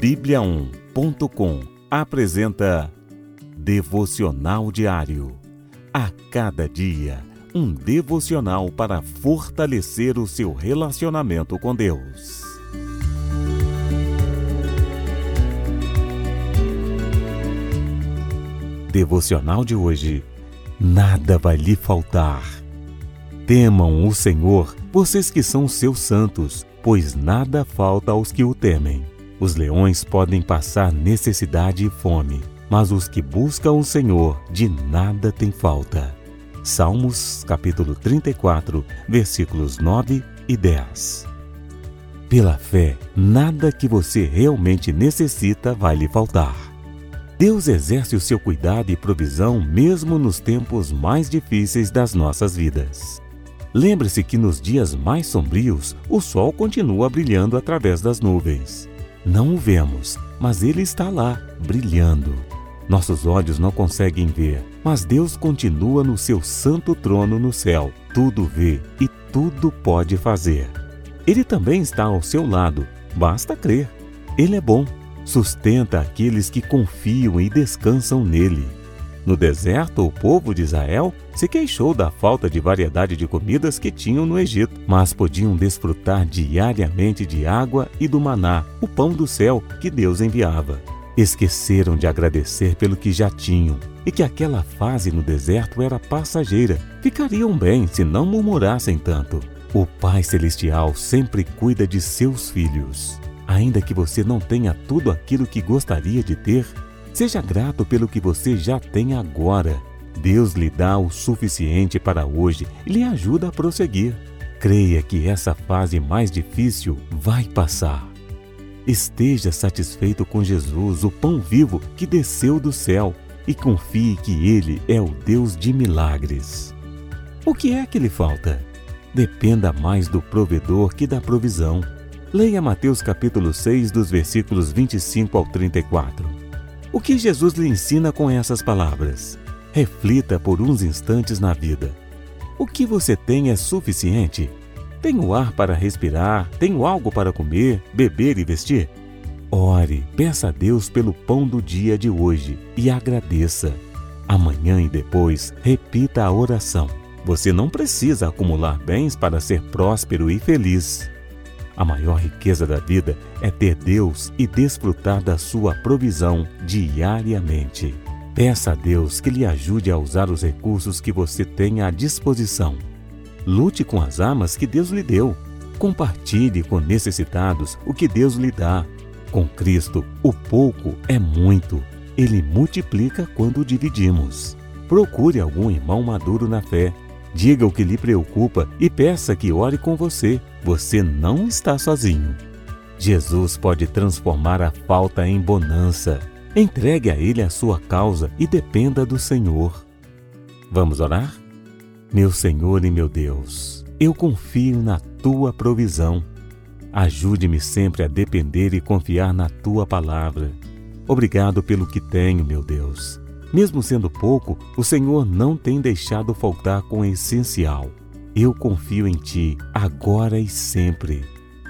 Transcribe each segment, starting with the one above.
Bíblia1.com apresenta Devocional Diário. A cada dia, um devocional para fortalecer o seu relacionamento com Deus. Devocional de hoje. Nada vai lhe faltar. Temam o Senhor, vocês que são seus santos, pois nada falta aos que o temem. Os leões podem passar necessidade e fome, mas os que buscam o Senhor de nada têm falta. Salmos capítulo 34, versículos 9 e 10. Pela fé, nada que você realmente necessita vai lhe faltar. Deus exerce o seu cuidado e provisão mesmo nos tempos mais difíceis das nossas vidas. Lembre-se que nos dias mais sombrios, o sol continua brilhando através das nuvens. Não o vemos, mas ele está lá, brilhando. Nossos olhos não conseguem ver, mas Deus continua no seu santo trono no céu. Tudo vê e tudo pode fazer. Ele também está ao seu lado, basta crer. Ele é bom, sustenta aqueles que confiam e descansam nele. No deserto, o povo de Israel se queixou da falta de variedade de comidas que tinham no Egito, mas podiam desfrutar diariamente de água e do maná, o pão do céu que Deus enviava. Esqueceram de agradecer pelo que já tinham e que aquela fase no deserto era passageira. Ficariam bem se não murmurassem tanto. O Pai Celestial sempre cuida de seus filhos. Ainda que você não tenha tudo aquilo que gostaria de ter, Seja grato pelo que você já tem agora. Deus lhe dá o suficiente para hoje e lhe ajuda a prosseguir. Creia que essa fase mais difícil vai passar. Esteja satisfeito com Jesus, o pão vivo que desceu do céu, e confie que Ele é o Deus de milagres. O que é que lhe falta? Dependa mais do provedor que da provisão. Leia Mateus capítulo 6, dos versículos 25 ao 34. O que Jesus lhe ensina com essas palavras? Reflita por uns instantes na vida. O que você tem é suficiente? Tenho ar para respirar? Tenho algo para comer, beber e vestir? Ore, peça a Deus pelo pão do dia de hoje e agradeça. Amanhã e depois, repita a oração. Você não precisa acumular bens para ser próspero e feliz. A maior riqueza da vida é ter Deus e desfrutar da sua provisão diariamente. Peça a Deus que lhe ajude a usar os recursos que você tem à disposição. Lute com as armas que Deus lhe deu. Compartilhe com necessitados o que Deus lhe dá. Com Cristo, o pouco é muito. Ele multiplica quando dividimos. Procure algum irmão maduro na fé Diga o que lhe preocupa e peça que ore com você. Você não está sozinho. Jesus pode transformar a falta em bonança. Entregue a Ele a sua causa e dependa do Senhor. Vamos orar? Meu Senhor e meu Deus, eu confio na tua provisão. Ajude-me sempre a depender e confiar na tua palavra. Obrigado pelo que tenho, meu Deus. Mesmo sendo pouco, o Senhor não tem deixado faltar com o essencial. Eu confio em Ti, agora e sempre.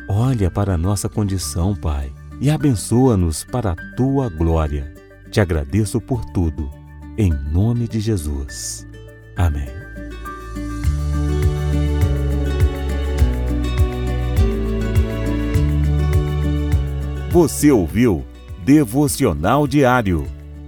Olha para a nossa condição, Pai, e abençoa-nos para a Tua glória. Te agradeço por tudo. Em nome de Jesus. Amém. Você ouviu Devocional Diário